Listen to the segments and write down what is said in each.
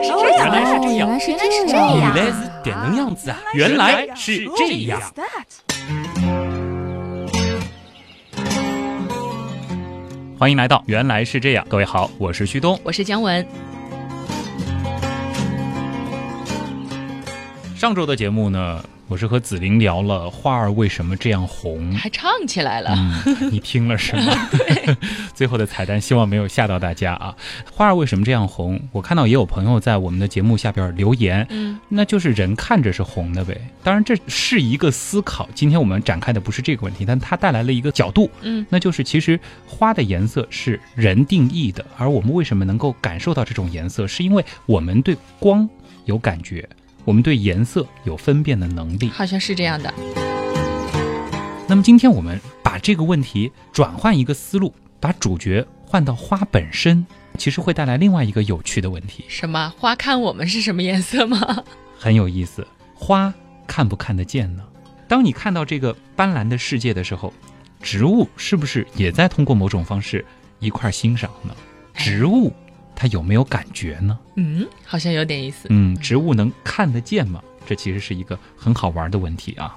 来是这样，原来是这样，原来是这这样，原来是这能样。子啊！原来是这样。欢迎来到原来是这样，各位好，我是旭东。我是姜文，上周的节目呢，我是和紫菱聊了花儿为什么这样红。还唱起来了。嗯，你听了是吗？最后的彩蛋，希望没有吓到大家啊。花儿为什么这样红？我看到也有朋友在我们的节目下边留言，嗯，那就是人看着是红的呗。当然这是一个思考，今天我们展开的不是这个问题，但它带来了一个角度，嗯，那就是其实花的颜色是人定义的，而我们为什么能够感受到这种颜色，是因为我们对光有感觉，我们对颜色有分辨的能力。好像是这样的。那么今天我们把这个问题转换一个思路，把主角换到花本身，其实会带来另外一个有趣的问题，什么花看我们是什么颜色吗？很有意思。花看不看得见呢？当你看到这个斑斓的世界的时候，植物是不是也在通过某种方式一块儿欣赏呢？植物它有没有感觉呢？嗯，好像有点意思。嗯，植物能看得见吗？这其实是一个很好玩的问题啊。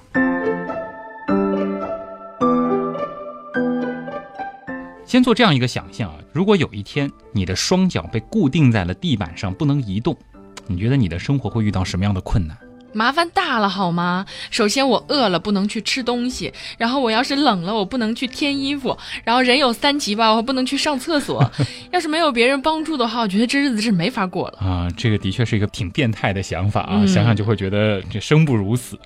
先做这样一个想象啊，如果有一天你的双脚被固定在了地板上，不能移动，你觉得你的生活会遇到什么样的困难？麻烦大了好吗？首先我饿了不能去吃东西，然后我要是冷了我不能去添衣服，然后人有三急吧，我不能去上厕所。要是没有别人帮助的话，我觉得这日子是没法过了。啊，这个的确是一个挺变态的想法啊，嗯想想就会觉得这生不如死。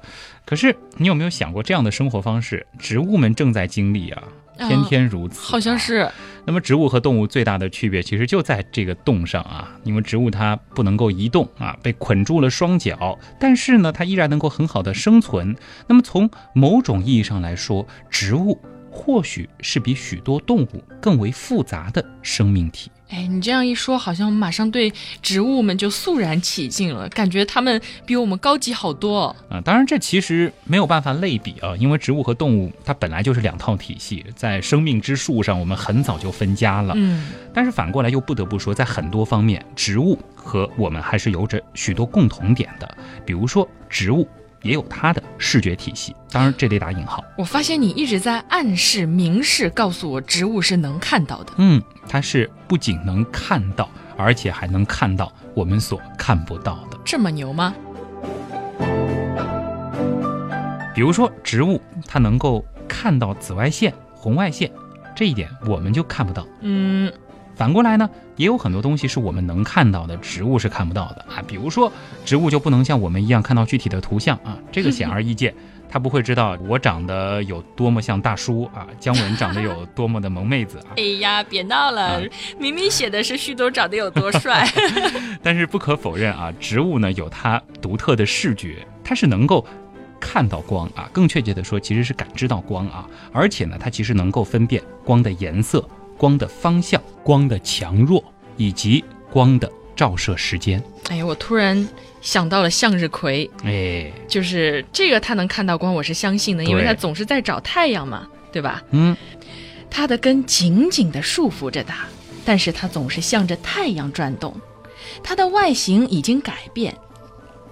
可是你有没有想过，这样的生活方式，植物们正在经历啊，天天如此、好像。是，那么植物和动物最大的区别，其实就在这个动上啊，因为植物它不能够移动啊，被捆住了双脚，但是呢，它依然能够很好的生存。那么从某种意义上来说，植物或许是比许多动物更为复杂的生命体。哎，你这样一说，好像马上对植物们就肃然起敬了，感觉它们比我们高级好多。啊，当然这其实没有办法类比啊，因为植物和动物它本来就是两套体系，在生命之树上我们很早就分家了。嗯，但是反过来又不得不说，在很多方面，植物和我们还是有着许多共同点的。比如说，植物也有它的视觉体系，当然这得打引号。我发现你一直在暗示、明示告诉我，植物是能看到的。嗯，它是不仅能看到，而且还能看到我们所看不到的。这么牛吗？比如说，植物它能够看到紫外线、红外线，这一点我们就看不到。嗯，反过来呢，也有很多东西是我们能看到的，植物是看不到的啊。比如说，植物就不能像我们一样看到具体的图像啊，这个显而易见。它不会知道我长得有多么像大叔啊，姜文长得有多么的萌妹子啊。哎呀，别闹了，明明写的是旭东长得有多帅。但是不可否认啊，植物呢有它独特的视觉，它是能够看到光啊，更确切的说，其实是感知到光啊，而且呢，它其实能够分辨光的颜色、光的方向、光的强弱以及光的照射时间。哎呀，我突然想到了向日葵，哎，就是这个它能看到光，我是相信的，因为对它总是在找太阳嘛，对吧？嗯，它的根紧紧地束缚着它，但是它总是向着太阳转动。它的外形已经改变，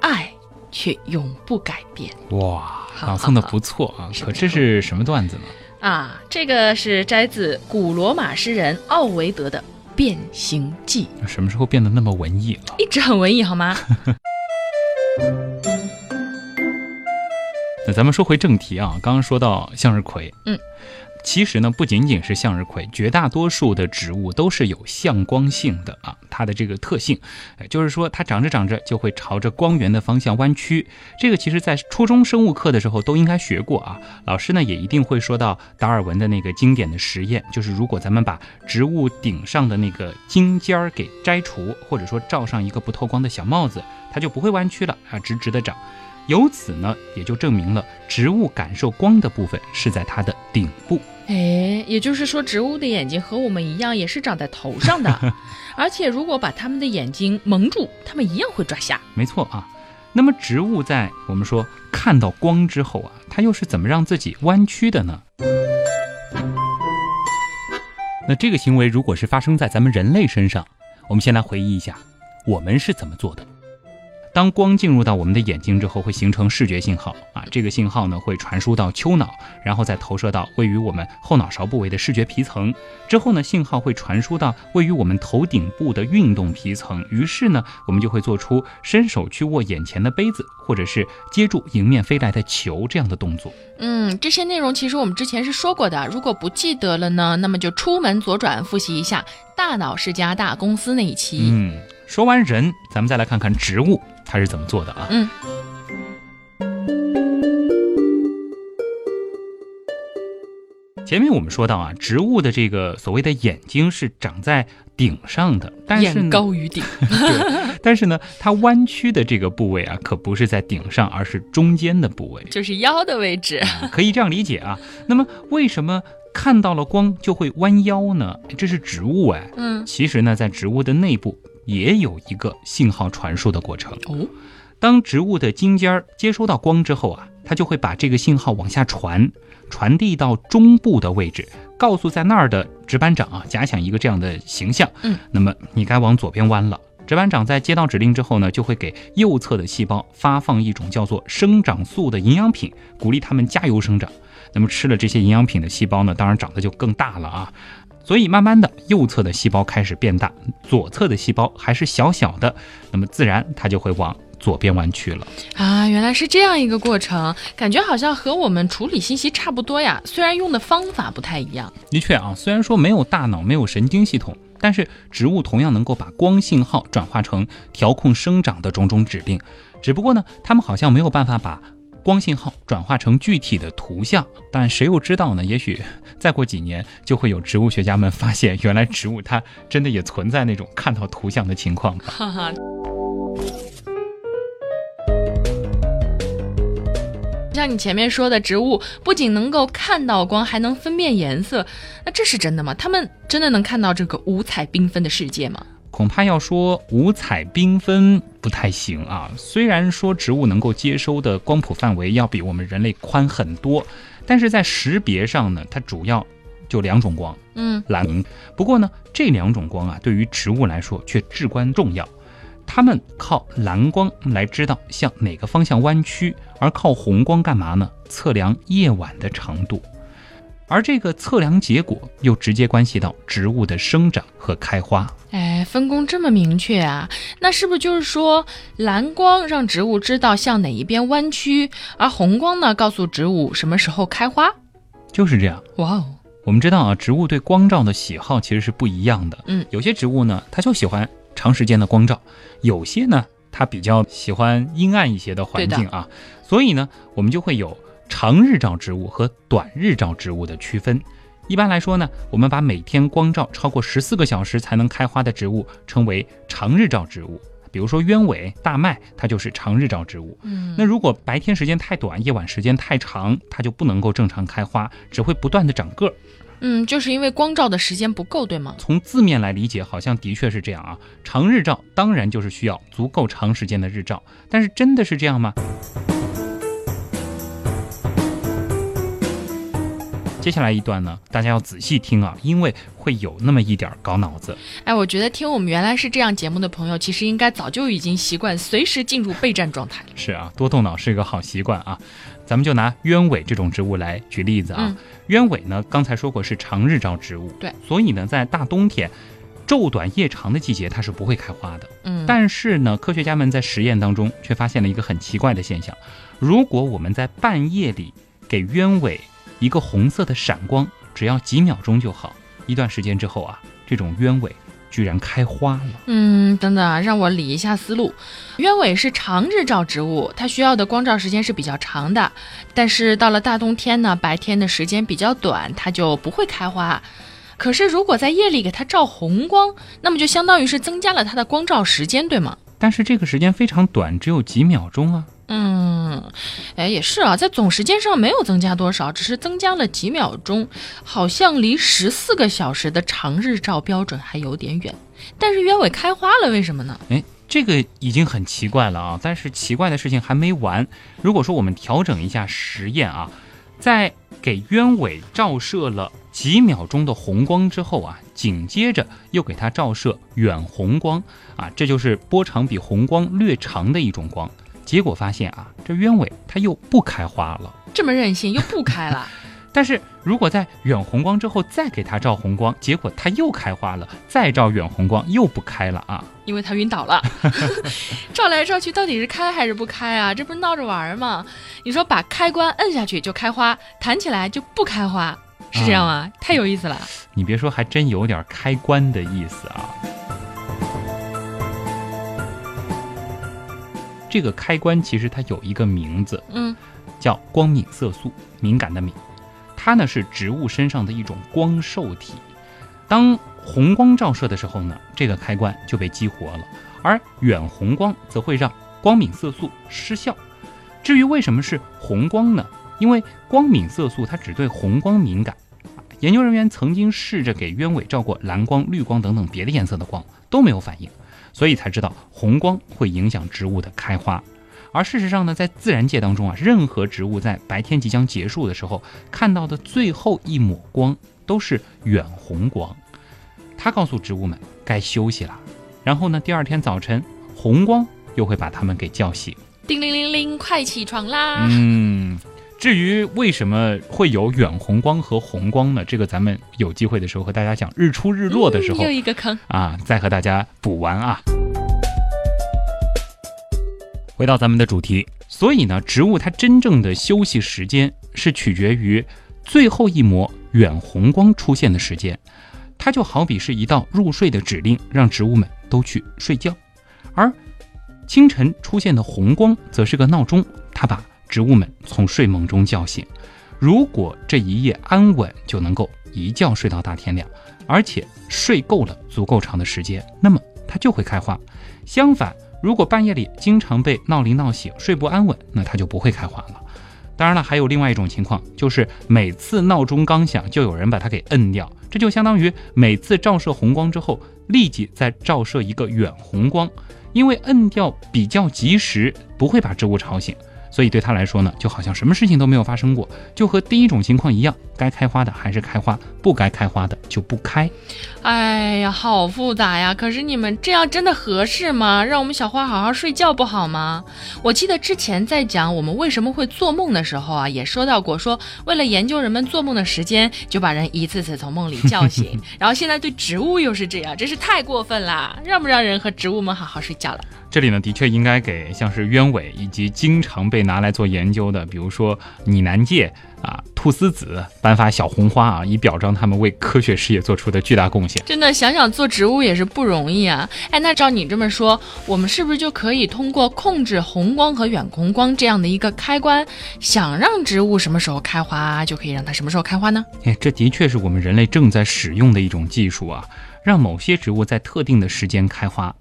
爱却永不改变哇，朗诵的不错啊，可这是什么段子呢？啊！这个是摘自古罗马诗人奥维德的《变形记什么时候变得那么文艺了》，？一直很文艺好吗？那咱们说回正题啊，刚刚说到向日葵，嗯，其实呢，不仅仅是向日葵，绝大多数的植物都是有向光性的啊，它的这个特性，就是说它长着长着就会朝着光源的方向弯曲。这个其实在初中生物课的时候都应该学过啊，老师呢也一定会说到达尔文的那个经典的实验，就是如果咱们把植物顶上的那个茎尖儿给摘除，或者说罩上一个不透光的小帽子，它就不会弯曲了啊，直直的长。由此呢，也就证明了植物感受光的部分是在它的顶部。哎，也就是说，植物的眼睛和我们一样，也是长在头上的，而且如果把它们的眼睛蒙住，它们一样会抓瞎。没错啊。那么植物在我们说看到光之后啊，它又是怎么让自己弯曲的呢？那这个行为如果是发生在咱们人类身上，我们先来回忆一下，我们是怎么做的？当光进入到我们的眼睛之后，会形成视觉信号啊，这个信号呢会传输到丘脑，然后再投射到位于我们后脑勺部位的视觉皮层。之后呢，信号会传输到位于我们头顶部的运动皮层。于是呢，我们就会做出伸手去握眼前的杯子，或者是接住迎面飞来的球这样的动作。嗯，这些内容其实我们之前是说过的，如果不记得了呢，那么就出门左转复习一下《大脑是家大公司》那一期。嗯，说完人，咱们再来看看植物。它是怎么做的啊？嗯，前面我们说到啊，植物的这个所谓的眼睛是长在顶上的，但是眼高于顶。对，但是呢，它弯曲的这个部位啊，可不是在顶上，而是中间的部位，就是腰的位置。可以这样理解啊。那么，为什么看到了光就会弯腰呢？这是植物哎。嗯，其实呢，在植物的内部。也有一个信号传输的过程哦。当植物的茎尖儿接收到光之后啊，它就会把这个信号往下传，传递到中部的位置，告诉在那儿的值班长啊。假想一个这样的形象，嗯，那么你该往左边弯了。值班长在接到指令之后呢，就会给右侧的细胞发放一种叫做生长素的营养品，鼓励它们加油生长。那么吃了这些营养品的细胞呢，当然长得就更大了啊。所以慢慢的，右侧的细胞开始变大，左侧的细胞还是小小的，那么自然它就会往左边弯曲了啊！原来是这样一个过程，感觉好像和我们处理信息差不多呀，虽然用的方法不太一样。的确啊，虽然说没有大脑，没有神经系统，但是植物同样能够把光信号转化成调控生长的种种指令，只不过呢，它们好像没有办法把。光信号转化成具体的图像，但谁又知道呢？也许再过几年，就会有植物学家们发现，原来植物它真的也存在那种看到图像的情况。哈哈。像你前面说的，植物不仅能够看到光，还能分辨颜色，那这是真的吗？它们真的能看到这个五彩缤纷的世界吗？恐怕要说五彩缤纷不太行啊。虽然说植物能够接收的光谱范围要比我们人类宽很多，但是在识别上呢，它主要就两种光，嗯，蓝红。不过呢，这两种光啊，对于植物来说却至关重要。它们靠蓝光来知道向哪个方向弯曲，而靠红光干嘛呢？测量夜晚的长度。而这个测量结果又直接关系到植物的生长和开花。哎，分工这么明确啊？那是不是就是说，蓝光让植物知道向哪一边弯曲，而红光呢，告诉植物什么时候开花？就是这样。哇哦！我们知道啊，植物对光照的喜好其实是不一样的。嗯，有些植物呢，它就喜欢长时间的光照；有些呢，它比较喜欢阴暗一些的环境啊。所以呢，我们就会有。长日照植物和短日照植物的区分，一般来说呢，我们把每天光照超过十四个小时才能开花的植物称为长日照植物。比如说鸢尾、大麦，它就是长日照植物。嗯，那如果白天时间太短，夜晚时间太长，它就不能够正常开花，只会不断的长个儿。嗯，就是因为光照的时间不够，对吗？从字面来理解，好像的确是这样啊。长日照当然就是需要足够长时间的日照，但是真的是这样吗？接下来一段呢，大家要仔细听啊，因为会有那么一点搞脑子。哎，我觉得听我们原来是这样节目的朋友，其实应该早就已经习惯随时进入备战状态了。是啊，多动脑是一个好习惯啊。咱们就拿鸢尾这种植物来举例子啊。鸢尾呢，刚才说过是长日照植物，对，所以呢，在大冬天昼短夜长的季节，它是不会开花的。嗯，但是呢，科学家们在实验当中却发现了一个很奇怪的现象：如果我们在半夜里给鸢尾一个红色的闪光，只要几秒钟就好。一段时间之后啊，这种鸢尾居然开花了。嗯，等等啊，让我理一下思路。鸢尾是长日照植物，它需要的光照时间是比较长的。但是到了大冬天呢，白天的时间比较短，它就不会开花。可是如果在夜里给它照红光，那么就相当于是增加了它的光照时间，对吗？但是这个时间非常短，只有几秒钟啊。嗯，哎，也是啊，在总时间上没有增加多少，只是增加了几秒钟，好像离十四个小时的长日照标准还有点远。但是鸢尾开花了，为什么呢？哎，这个已经很奇怪了啊！但是奇怪的事情还没完。如果说我们调整一下实验啊，在给鸢尾照射了几秒钟的红光之后啊，紧接着又给它照射远红光啊，这就是波长比红光略长的一种光。结果发现啊，这鸢尾它又不开花了。这么任性，又不开了。但是如果在远红光之后再给它照红光，结果它又开花了，再照远红光又不开了啊，因为它晕倒了。照来照去，到底是开还是不开啊？这不是闹着玩吗？你说把开关摁下去就开花，弹起来就不开花，是这样吗？太有意思了。你别说，还真有点开关的意思啊。这个开关其实它有一个名字，嗯，叫光敏色素，敏感的敏。它呢是植物身上的一种光受体，当红光照射的时候呢，这个开关就被激活了，而远红光则会让光敏色素失效。至于为什么是红光呢？因为光敏色素它只对红光敏感。研究人员曾经试着给鸢尾照过蓝光、绿光等等别的颜色的光，都没有反应，所以才知道红光会影响植物的开花。而事实上呢，在自然界当中啊，任何植物在白天即将结束的时候看到的最后一抹光都是远红光，它告诉植物们该休息了。然后呢，第二天早晨，红光又会把它们给叫醒。叮铃铃铃，快起床啦！嗯，至于为什么会有远红光和红光呢？这个咱们有机会的时候和大家讲日出日落的时候又一个坑啊，再和大家补完啊。回到咱们的主题，所以呢，植物它真正的休息时间是取决于最后一抹远红光出现的时间，它就好比是一道入睡的指令，让植物们都去睡觉。而清晨出现的红光则是个闹钟，它把植物们从睡梦中叫醒。如果这一夜安稳，就能够一觉睡到大天亮，而且睡够了足够长的时间，那么它就会开花。相反，如果半夜里经常被闹铃闹醒，睡不安稳，那它就不会开花了。当然了，还有另外一种情况，就是每次闹钟刚响，就有人把它给摁掉，这就相当于每次照射红光之后，立即再照射一个远红光，因为摁掉比较及时，不会把植物吵醒。所以对他来说呢，就好像什么事情都没有发生过，就和第一种情况一样，该开花的还是开花，不该开花的就不开。哎呀，好复杂呀！可是你们这样真的合适吗？让我们小花好好睡觉不好吗？我记得之前在讲我们为什么会做梦的时候啊，也说到过，说为了研究人们做梦的时间，就把人一次次从梦里叫醒。然后现在对植物又是这样，真是太过分啦！让不让人和植物们好好睡觉了？这里呢，的确应该给像是鸢尾以及经常被拿来做研究的，比如说拟南芥啊、菟丝子颁发小红花啊，以表彰他们为科学事业做出的巨大贡献。真的想想做植物也是不容易啊！哎，那照你这么说，我们是不是就可以通过控制红光和远红光这样的一个开关，想让植物什么时候开花，就可以让它什么时候开花呢？哎，这的确是我们人类正在使用的一种技术啊，让某些植物在特定的时间开花。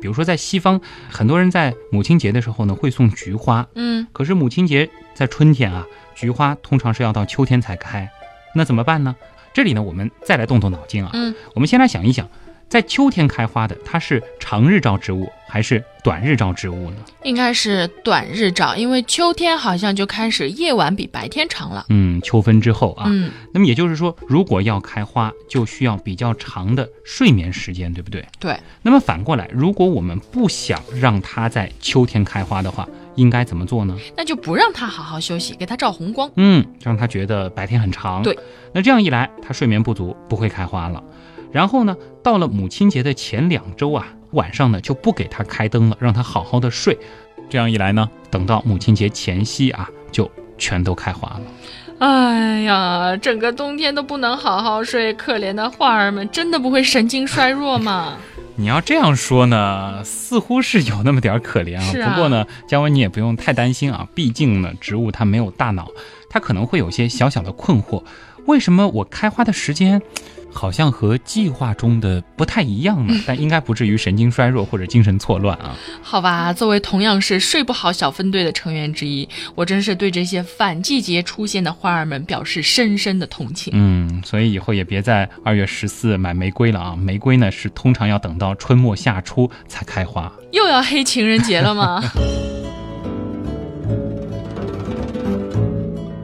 比如说，在西方，很多人在母亲节的时候呢，会送菊花。嗯，可是母亲节在春天啊，菊花通常是要到秋天才开，那怎么办呢？这里呢，我们再来动动脑筋啊。嗯，我们先来想一想，在秋天开花的，它是长日照植物还是短日照植物呢？应该是短日照，因为秋天好像就开始夜晚比白天长了。嗯，秋分之后啊。嗯，那么也就是说，如果要开花，就需要比较长的睡眠时间，对不对？对。那么反过来，如果我们不想让它在秋天开花的话，应该怎么做呢？那就不让它好好休息，给它照红光。嗯，让它觉得白天很长。对。那这样一来，它睡眠不足，不会开花了。然后呢，到了母亲节的前两周啊，晚上呢就不给他开灯了，让他好好的睡。这样一来呢，等到母亲节前夕啊，就全都开花了。哎呀，整个冬天都不能好好睡，可怜的花儿们，真的不会神经衰弱吗？你要这样说呢，似乎是有那么点可怜啊。啊不过呢，姜文你也不用太担心啊，毕竟呢，植物它没有大脑，它可能会有些小小的困惑。为什么我开花的时间好像和计划中的不太一样呢？但应该不至于神经衰弱或者精神错乱啊。好吧，作为同样是睡不好小分队的成员之一，我真是对这些反季节出现的花儿们表示深深的同情。嗯，所以以后也别在二月十四买玫瑰了啊！玫瑰呢是通常要等到春末夏初才开花。又要黑情人节了吗？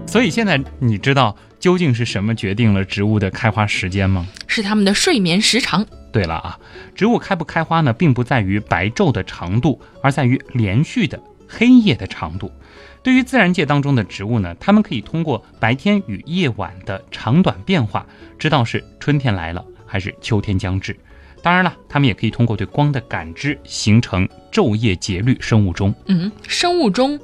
所以现在你知道究竟是什么决定了植物的开花时间吗？是它们的睡眠时长。对了啊，植物开不开花呢，并不在于白昼的长度，而在于连续的黑夜的长度。对于自然界当中的植物呢，它们可以通过白天与夜晚的长短变化，知道是春天来了还是秋天将至。当然了，它们也可以通过对光的感知，形成昼夜节律生物钟。嗯，生物钟，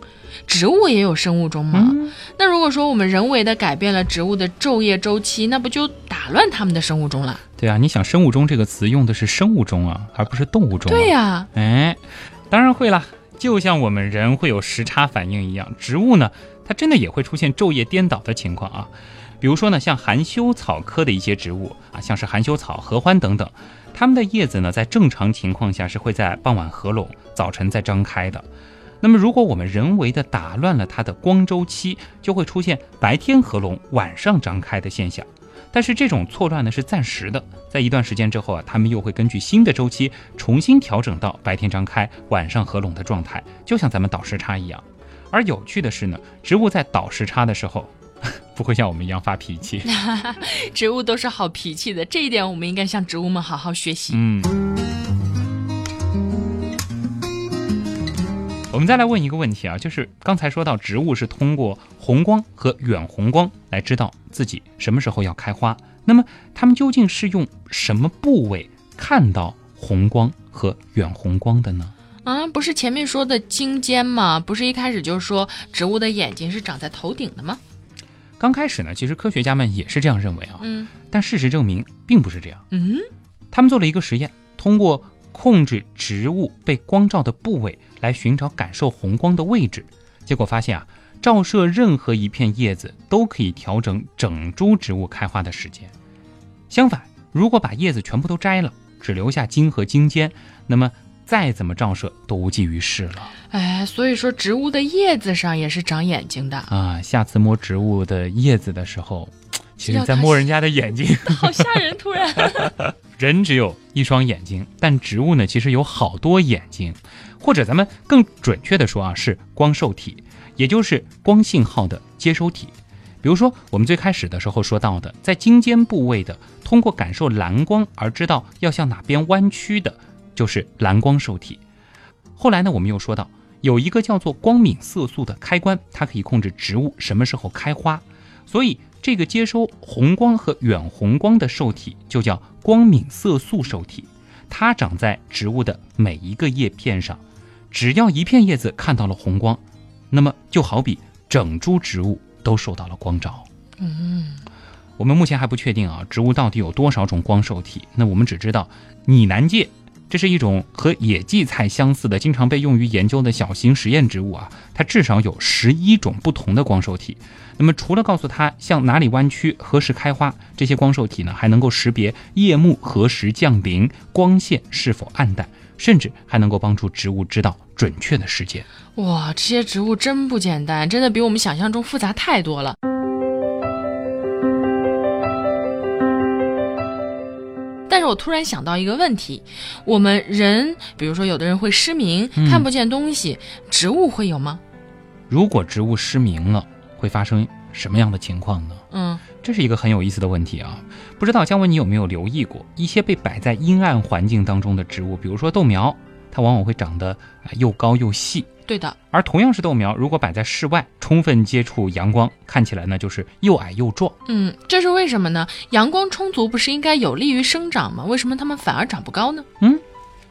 植物也有生物钟吗？嗯那如果说我们人为的改变了植物的昼夜周期，那不就打乱它们的生物钟了？对啊，你想“生物钟”这个词用的是生物钟啊，而不是动物钟、啊。对呀、哎，当然会啦，就像我们人会有时差反应一样，植物呢，它真的也会出现昼夜颠倒的情况啊。比如说呢，像含羞草科的一些植物啊，像是含羞草、合欢等等，它们的叶子呢，在正常情况下是会在傍晚合拢，早晨再张开的。那么，如果我们人为的打乱了它的光周期，就会出现白天合拢、晚上张开的现象。但是这种错乱呢是暂时的，在一段时间之后啊，它们又会根据新的周期重新调整到白天张开、晚上合拢的状态，就像咱们倒时差一样。而有趣的是呢，植物在倒时差的时候，不会像我们一样发脾气。植物都是好脾气的，这一点我们应该向植物们好好学习。嗯。我们再来问一个问题啊，就是刚才说到植物是通过红光和远红光来知道自己什么时候要开花，那么它们究竟是用什么部位看到红光和远红光的呢？啊，不是前面说的茎尖吗？不是一开始就说植物的眼睛是长在头顶的吗？刚开始呢，其实科学家们也是这样认为啊，嗯但事实证明并不是这样。嗯，他们做了一个实验，通过控制植物被光照的部位来寻找感受红光的位置，结果发现啊，照射任何一片叶子都可以调整整株植物开花的时间。相反，如果把叶子全部都摘了，只留下茎和茎尖，那么再怎么照射都无济于事了哎，所以说植物的叶子上也是长眼睛的，啊！下次摸植物的叶子的时候，其实在摸人家的眼睛。好吓人！突然，人只有一双眼睛，但植物呢，其实有好多眼睛，或者咱们更准确的说啊，是光受体，也就是光信号的接收体。比如说，我们最开始的时候说到的，在茎尖部位的，通过感受蓝光而知道要向哪边弯曲的，就是蓝光受体。后来呢，我们又说到有一个叫做光敏色素的开关，它可以控制植物什么时候开花。所以，这个接收红光和远红光的受体就叫光敏色素受体，它长在植物的每一个叶片上。只要一片叶子看到了红光，那么就好比整株植物都受到了光照。嗯，我们目前还不确定啊，植物到底有多少种光受体。那我们只知道拟南芥，这是一种和野荠菜相似的、经常被用于研究的小型实验植物啊，它至少有十一种不同的光受体。那么除了告诉它向哪里弯曲、何时开花，这些光受体呢，还能够识别夜幕何时降临、光线是否暗淡，甚至还能够帮助植物知道准确的时间。哇，这些植物真不简单，真的比我们想象中复杂太多了。但是我突然想到一个问题，我们人，比如说有的人会失明，嗯看不见东西，植物会有吗？如果植物失明了，会发生什么样的情况呢？嗯，这是一个很有意思的问题啊！不知道姜文你有没有留意过，一些被摆在阴暗环境当中的植物，比如说豆苗，它往往会长得啊又高又细；对的，而同样是豆苗，如果摆在室外，充分接触阳光，看起来呢就是又矮又壮。嗯，这是为什么呢？阳光充足不是应该有利于生长吗？为什么它们反而长不高呢？嗯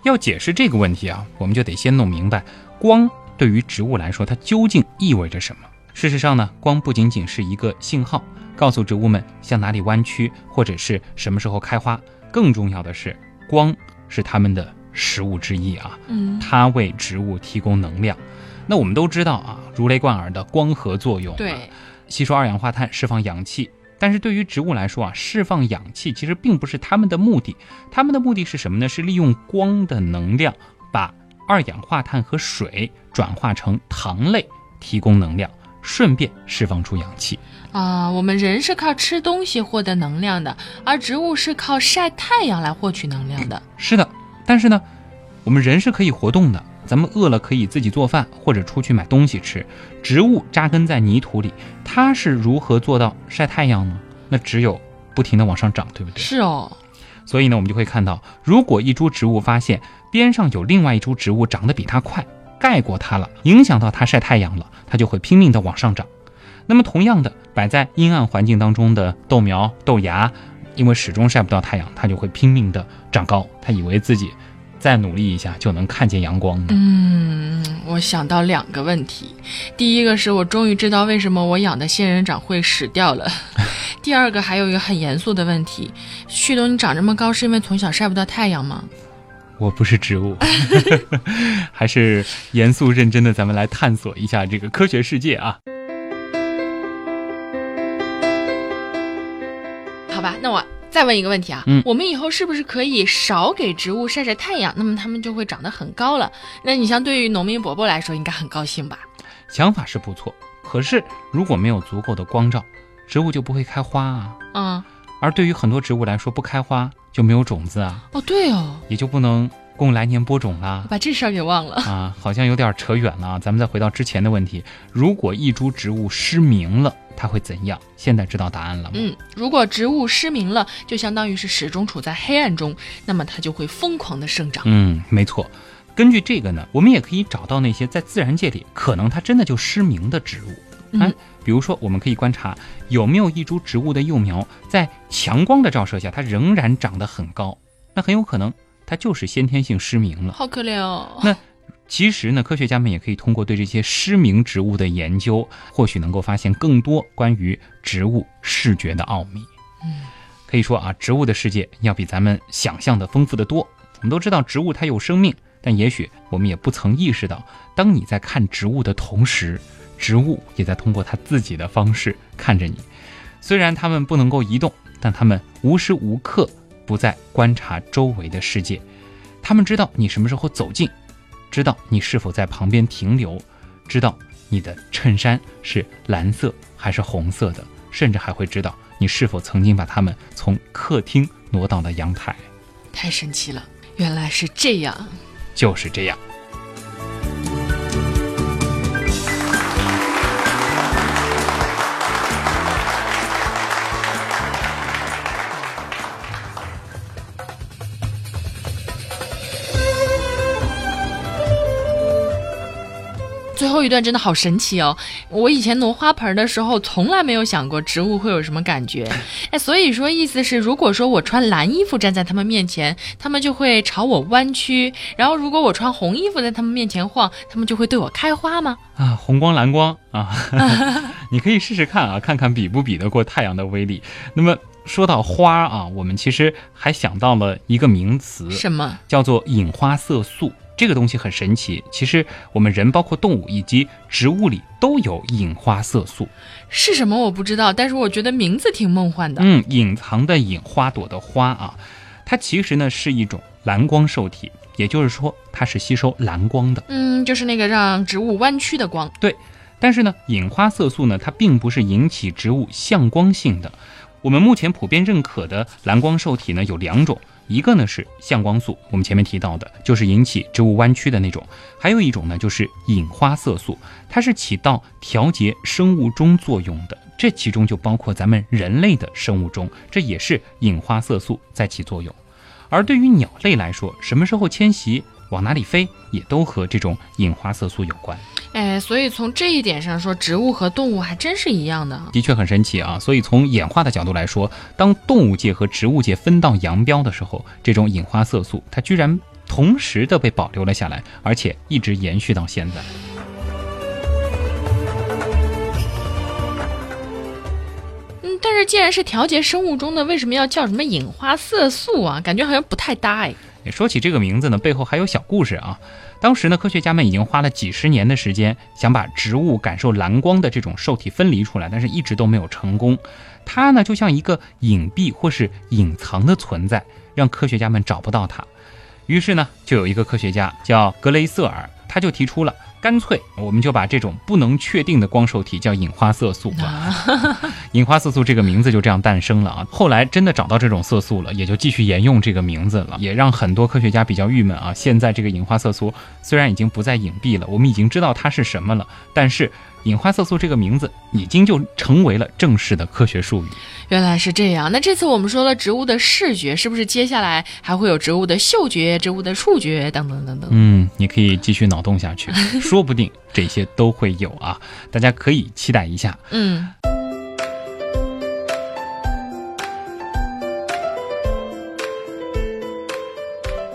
要解释这个问题啊，我们就得先弄明白光对于植物来说它究竟意味着什么。事实上呢，光不仅仅是一个信号，告诉植物们向哪里弯曲，或者是什么时候开花。更重要的是，光是它们的食物之一啊，嗯，它为植物提供能量。那我们都知道啊，如雷贯耳的光合作用，，对，吸收二氧化碳，释放氧气。但是对于植物来说啊，释放氧气其实并不是它们的目的，它们的目的是什么呢？是利用光的能量，把二氧化碳和水转化成糖类，提供能量，顺便释放出氧气。啊，我们人是靠吃东西获得能量的，而植物是靠晒太阳来获取能量的。是的，但是呢，我们人是可以活动的，咱们饿了可以自己做饭或者出去买东西吃。植物扎根在泥土里，它是如何做到晒太阳呢？那只有不停的往上长，对不对？是哦，所以呢，我们就会看到，如果一株植物发现边上有另外一株植物长得比它快，盖过它了，影响到它晒太阳了，它就会拼命的往上涨。那么同样的，摆在阴暗环境当中的豆苗、豆芽，因为始终晒不到太阳，它就会拼命的长高。它以为自己再努力一下就能看见阳光呢。嗯，我想到两个问题，第一个是我终于知道为什么我养的仙人掌会死掉了，第二个还有一个很严肃的问题，旭东，你长这么高是因为从小晒不到太阳吗？我不是植物，还是严肃认真的，咱们来探索一下这个科学世界啊。好吧，那我再问一个问题啊，嗯我们以后是不是可以少给植物晒晒太阳，那么它们就会长得很高了？那你像对于农民伯伯来说，应该很高兴吧？想法是不错，可是如果没有足够的光照，植物就不会开花啊。嗯，而对于很多植物来说，不开花就没有种子啊，哦对哦，也就不能供来年播种啦。把这事儿给忘了。啊，好像有点扯远了啊。咱们再回到之前的问题，如果一株植物失明了，它会怎样？现在知道答案了吗？嗯，如果植物失明了，就相当于是始终处在黑暗中，那么它就会疯狂的生长。嗯，没错。根据这个呢，我们也可以找到那些在自然界里可能它真的就失明的植物。嗯哎，比如说，我们可以观察有没有一株植物的幼苗在强光的照射下，它仍然长得很高，那很有可能它就是先天性失明了。好可怜哦。那其实呢，科学家们也可以通过对这些失明植物的研究，或许能够发现更多关于植物视觉的奥秘。嗯，可以说啊，植物的世界要比咱们想象的丰富得多。我们都知道植物它有生命，但也许我们也不曾意识到，当你在看植物的同时，植物也在通过它自己的方式看着你。虽然它们不能够移动，但它们无时无刻不再观察周围的世界。他们知道你什么时候走近，知道你是否在旁边停留，知道你的衬衫是蓝色还是红色的，甚至还会知道你是否曾经把它们从客厅挪到了阳台。太神奇了，原来是这样。就是这样。后一段真的好神奇哦！我以前挪花盆的时候，从来没有想过植物会有什么感觉。哎，所以说意思是，如果说我穿蓝衣服站在他们面前，他们就会朝我弯曲；然后如果我穿红衣服在他们面前晃，他们就会对我开花吗？啊，红光蓝光啊，你可以试试看啊，看看比不比得过太阳的威力。那么说到花啊，我们其实还想到了一个名词，什么？叫做隐花色素。这个东西很神奇，其实我们人、包括动物以及植物里都有隐花色素。是什么？我不知道，但是我觉得名字挺梦幻的。嗯，隐藏的隐，花朵的花啊，它其实呢是一种蓝光受体，也就是说它是吸收蓝光的。嗯，就是那个让植物弯曲的光。对但是呢，隐花色素呢，它并不是引起植物向光性的。我们目前普遍认可的蓝光受体呢有两种，一个呢是向光素，我们前面提到的，就是引起植物弯曲的那种；还有一种呢就是隐花色素，它是起到调节生物钟作用的。这其中就包括咱们人类的生物钟，这也是隐花色素在起作用。而对于鸟类来说，什么时候迁徙、往哪里飞，也都和这种隐花色素有关。哎，所以从这一点上说，植物和动物还真是一样的。的确很神奇啊！所以从演化的角度来说，当动物界和植物界分道扬镳的时候，这种隐花色素它居然同时的被保留了下来，而且一直延续到现在。嗯，但是既然是调节生物钟的，为什么要叫什么隐花色素啊？感觉好像不太搭哎。说起这个名字呢，背后还有小故事啊。当时呢，科学家们已经花了几十年的时间，想把植物感受蓝光的这种受体分离出来，但是一直都没有成功。它呢，就像一个隐蔽或是隐藏的存在，让科学家们找不到它。于是呢，就有一个科学家叫格雷瑟尔，他就提出了干脆我们就把这种不能确定的光受体叫隐花色素啊。啊，隐花色素这个名字就这样诞生了啊。后来真的找到这种色素了，也就继续沿用这个名字了，也让很多科学家比较郁闷啊。现在这个隐花色素虽然已经不再隐蔽了，我们已经知道它是什么了，但是隐花色素这个名字已经就成为了正式的科学术语。原来是这样。那这次我们说了植物的视觉，是不是接下来还会有植物的嗅觉、植物的触觉等等等等？嗯，你可以继续脑洞下去，说不定这些都会有啊，大家可以期待一下。嗯，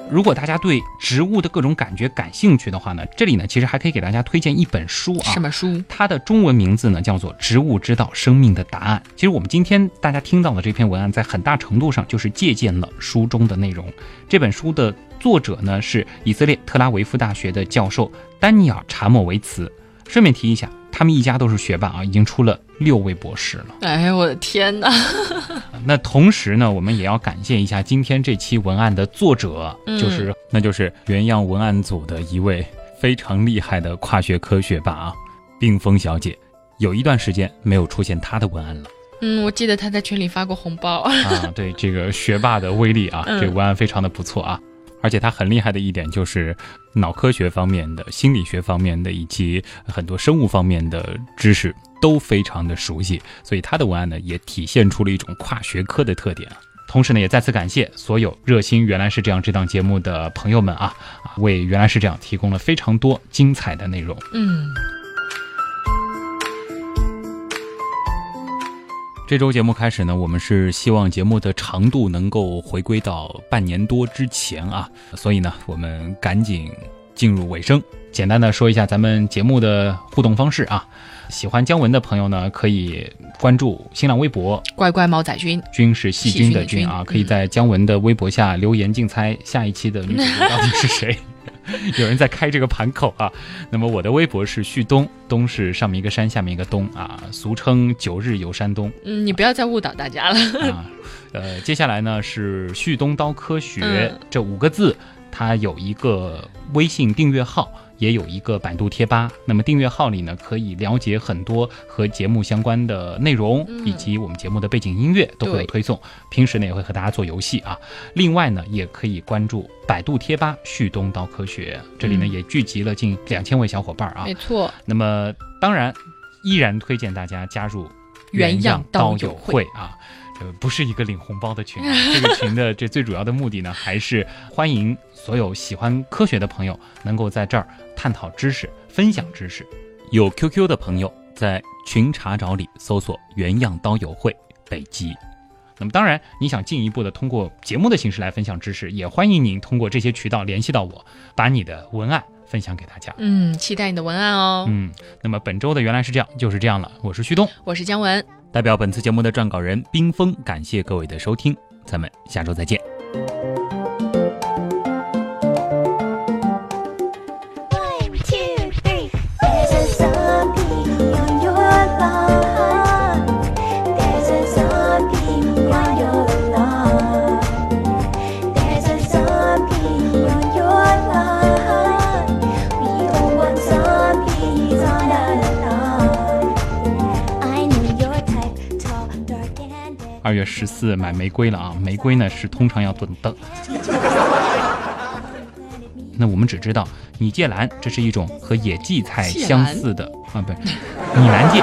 如果大家对植物的各种感觉感兴趣的话呢，这里呢其实还可以给大家推荐一本书啊什。么书？它的中文名字呢叫做《植物知道生命的答案》。其实我们今天大家听到的这篇文案，在很大程度上就是借鉴了书中的内容。这本书的作者呢是以色列特拉维夫大学的教授丹尼尔·查莫维茨。顺便提一下，他们一家都是学霸啊，已经出了六位博士了。哎呀，我的天哪！那同时呢，我们也要感谢一下今天这期文案的作者，嗯就是那就是原样文案组的一位非常厉害的跨学科学霸啊，冰峰小姐。有一段时间没有出现她的文案了嗯，我记得她在群里发过红包。啊，对这个学霸的威力啊，嗯这个文案非常的不错啊。而且他很厉害的一点就是脑科学方面的、心理学方面的以及很多生物方面的知识都非常的熟悉，所以他的文案呢也体现出了一种跨学科的特点。同时呢，也再次感谢所有热心《原来是这样》这档节目的朋友们，啊，为《原来是这样》提供了非常多精彩的内容。嗯，这周节目开始呢，我们是希望节目的长度能够回归到半年多之前啊，所以呢，我们赶紧进入尾声。简单的说一下咱们节目的互动方式啊，喜欢姜文的朋友呢，可以关注新浪微博乖乖猫仔君，“君”是细菌的“菌”啊，可以在姜文的微博下留言竞猜下一期的女主角到底是谁。有人在开这个盘口啊。那么我的微博是旭东，东是上面一个山，下面一个东啊，俗称九日游山东。嗯，你不要再误导大家了。啊，呃，接下来呢是旭东刀科学、嗯这五个字，它有一个微信订阅号，也有一个百度贴吧。那么订阅号里呢，可以了解很多和节目相关的内容，嗯以及我们节目的背景音乐都会有推送。平时呢也会和大家做游戏啊。另外呢，也可以关注百度贴吧旭东刀科学，这里呢嗯也聚集了近两千位小伙伴啊。没错，那么当然，依然推荐大家加入原样刀友刀友会啊。呃，不是一个领红包的群、啊，这个群的这最主要的目的呢，还是欢迎所有喜欢科学的朋友能够在这儿探讨知识、分享知识。有 QQ 的朋友在群查找里搜索“原样刀友会北极”。那么当然，你想进一步的通过节目的形式来分享知识，也欢迎您通过这些渠道联系到我，把你的文案分享给大家。嗯，期待你的文案哦。嗯，那么本周的原来是这样，就是这样了。我是旭东，我是姜文，代表本次节目的撰稿人冰峰，感谢各位的收听，咱们下周再见。月十四买玫瑰了啊，玫瑰呢是通常要炖的。那我们只知道拟芥兰，这是一种和野荠菜相似的啊，不是拟兰芥。